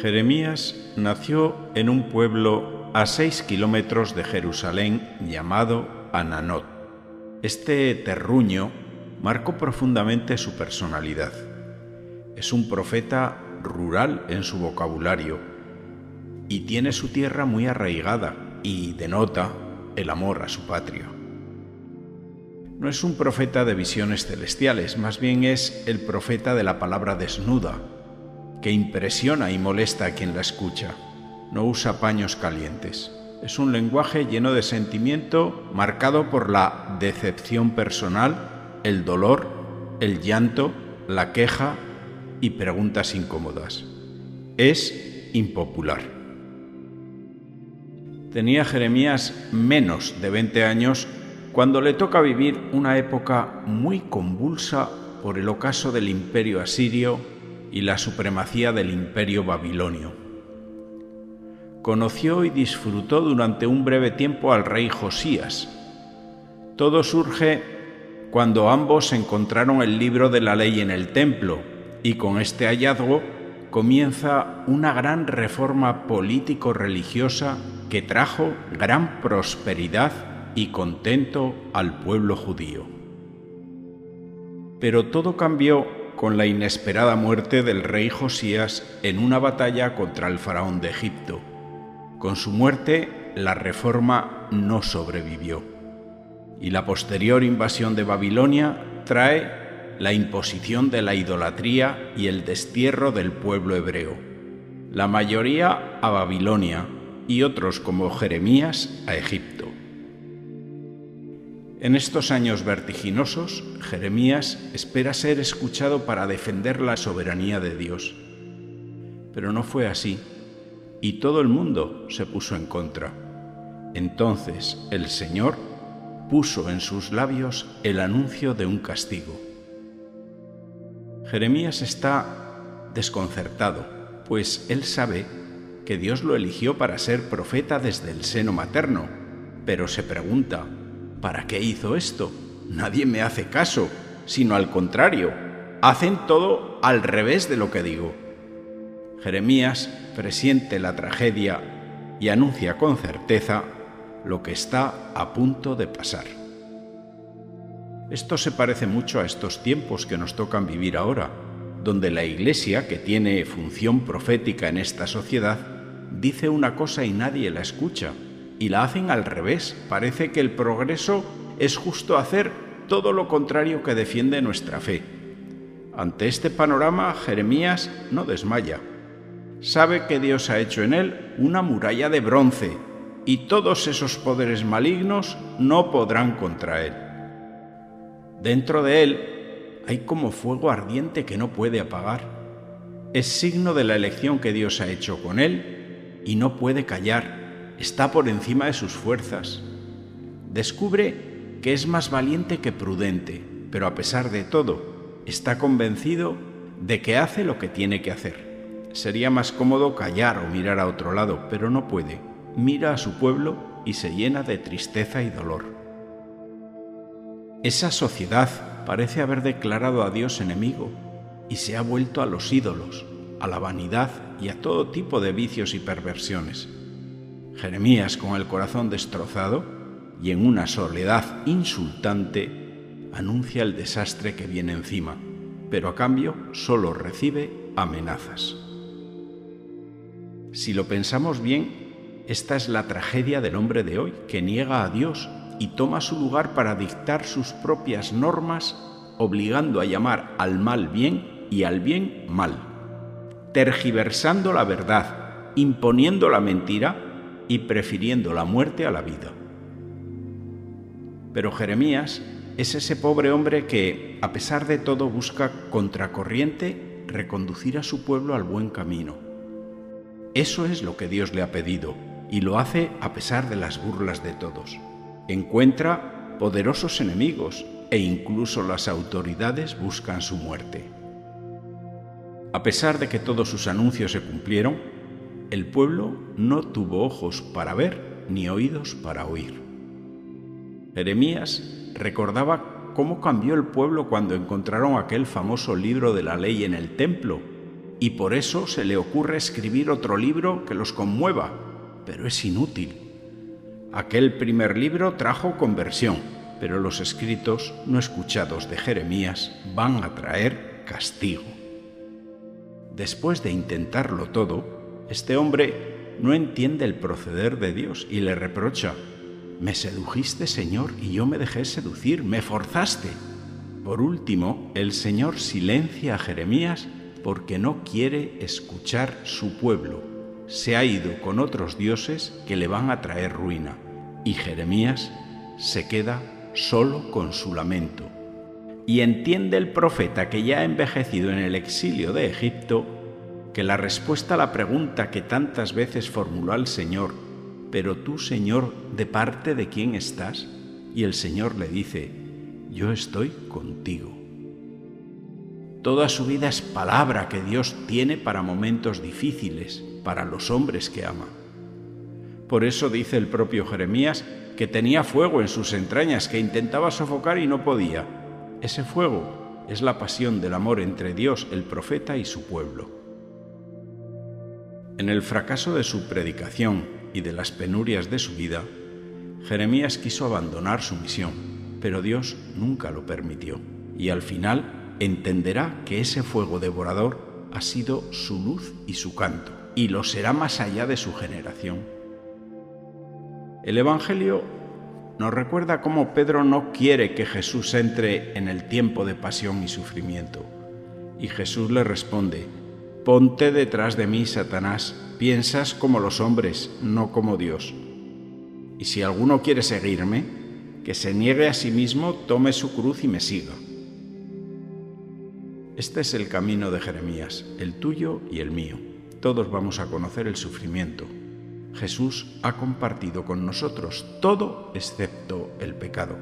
Jeremías nació en un pueblo a seis kilómetros de Jerusalén llamado Ananot. Este terruño marcó profundamente su personalidad. Es un profeta rural en su vocabulario y tiene su tierra muy arraigada y denota el amor a su patria. No es un profeta de visiones celestiales, más bien es el profeta de la palabra desnuda, que impresiona y molesta a quien la escucha. No usa paños calientes. Es un lenguaje lleno de sentimiento marcado por la decepción personal, el dolor, el llanto, la queja y preguntas incómodas. Es impopular. Tenía Jeremías menos de 20 años cuando le toca vivir una época muy convulsa por el ocaso del imperio asirio y la supremacía del imperio babilonio. Conoció y disfrutó durante un breve tiempo al rey Josías. Todo surge cuando ambos encontraron el libro de la ley en el templo y con este hallazgo comienza una gran reforma político-religiosa que trajo gran prosperidad y contento al pueblo judío. Pero todo cambió con la inesperada muerte del rey Josías en una batalla contra el faraón de Egipto. Con su muerte, la reforma no sobrevivió. Y la posterior invasión de Babilonia trae la imposición de la idolatría y el destierro del pueblo hebreo. La mayoría a Babilonia y otros como Jeremías a Egipto. En estos años vertiginosos, Jeremías espera ser escuchado para defender la soberanía de Dios. Pero no fue así, y todo el mundo se puso en contra. Entonces el Señor puso en sus labios el anuncio de un castigo. Jeremías está desconcertado, pues él sabe que Dios lo eligió para ser profeta desde el seno materno, pero se pregunta, ¿Para qué hizo esto? Nadie me hace caso, sino al contrario, hacen todo al revés de lo que digo. Jeremías presiente la tragedia y anuncia con certeza lo que está a punto de pasar. Esto se parece mucho a estos tiempos que nos tocan vivir ahora, donde la Iglesia, que tiene función profética en esta sociedad, dice una cosa y nadie la escucha y la hacen al revés. Parece que el progreso es justo hacer todo lo contrario que defiende nuestra fe. Ante este panorama, Jeremías no desmaya. Sabe que Dios ha hecho en él una muralla de bronce y todos esos poderes malignos no podrán contra él. Dentro de él hay como fuego ardiente que no puede apagar. Es signo de la elección que Dios ha hecho con él y no puede callar está por encima de sus fuerzas. Descubre que es más valiente que prudente, pero a pesar de todo, está convencido de que hace lo que tiene que hacer. Sería más cómodo callar o mirar a otro lado, pero no puede. Mira a su pueblo y se llena de tristeza y dolor. Esa sociedad parece haber declarado a Dios enemigo y se ha vuelto a los ídolos, a la vanidad y a todo tipo de vicios y perversiones. Jeremías, con el corazón destrozado y en una soledad insultante, anuncia el desastre que viene encima, pero a cambio solo recibe amenazas. Si lo pensamos bien, esta es la tragedia del hombre de hoy, que niega a Dios y toma su lugar para dictar sus propias normas, obligando a llamar al mal bien y al bien mal, tergiversando la verdad, imponiendo la mentira y prefiriendo la muerte a la vida. Pero Jeremías es ese pobre hombre que, a pesar de todo, busca contracorriente reconducir a su pueblo al buen camino. Eso es lo que Dios le ha pedido y lo hace a pesar de las burlas de todos. Encuentra poderosos enemigos e incluso las autoridades buscan su muerte. A pesar de que todos sus anuncios se cumplieron, el pueblo no tuvo ojos para ver ni oídos para oír. Jeremías recordaba cómo cambió el pueblo cuando encontraron aquel famoso libro de la ley en el templo y por eso se le ocurre escribir otro libro que los conmueva, pero es inútil. Aquel primer libro trajo conversión, pero los escritos no escuchados de Jeremías van a traer castigo. Después de intentarlo todo, este hombre no entiende el proceder de Dios y le reprocha, me sedujiste, Señor, y yo me dejé seducir, me forzaste. Por último, el Señor silencia a Jeremías porque no quiere escuchar su pueblo. Se ha ido con otros dioses que le van a traer ruina. Y Jeremías se queda solo con su lamento. Y entiende el profeta que ya ha envejecido en el exilio de Egipto que la respuesta a la pregunta que tantas veces formuló al Señor, pero tú, Señor, ¿de parte de quién estás? Y el Señor le dice, yo estoy contigo. Toda su vida es palabra que Dios tiene para momentos difíciles, para los hombres que ama. Por eso dice el propio Jeremías que tenía fuego en sus entrañas, que intentaba sofocar y no podía. Ese fuego es la pasión del amor entre Dios, el profeta y su pueblo. En el fracaso de su predicación y de las penurias de su vida, Jeremías quiso abandonar su misión, pero Dios nunca lo permitió. Y al final entenderá que ese fuego devorador ha sido su luz y su canto, y lo será más allá de su generación. El Evangelio nos recuerda cómo Pedro no quiere que Jesús entre en el tiempo de pasión y sufrimiento. Y Jesús le responde, Ponte detrás de mí, Satanás, piensas como los hombres, no como Dios. Y si alguno quiere seguirme, que se niegue a sí mismo, tome su cruz y me siga. Este es el camino de Jeremías, el tuyo y el mío. Todos vamos a conocer el sufrimiento. Jesús ha compartido con nosotros todo excepto el pecado.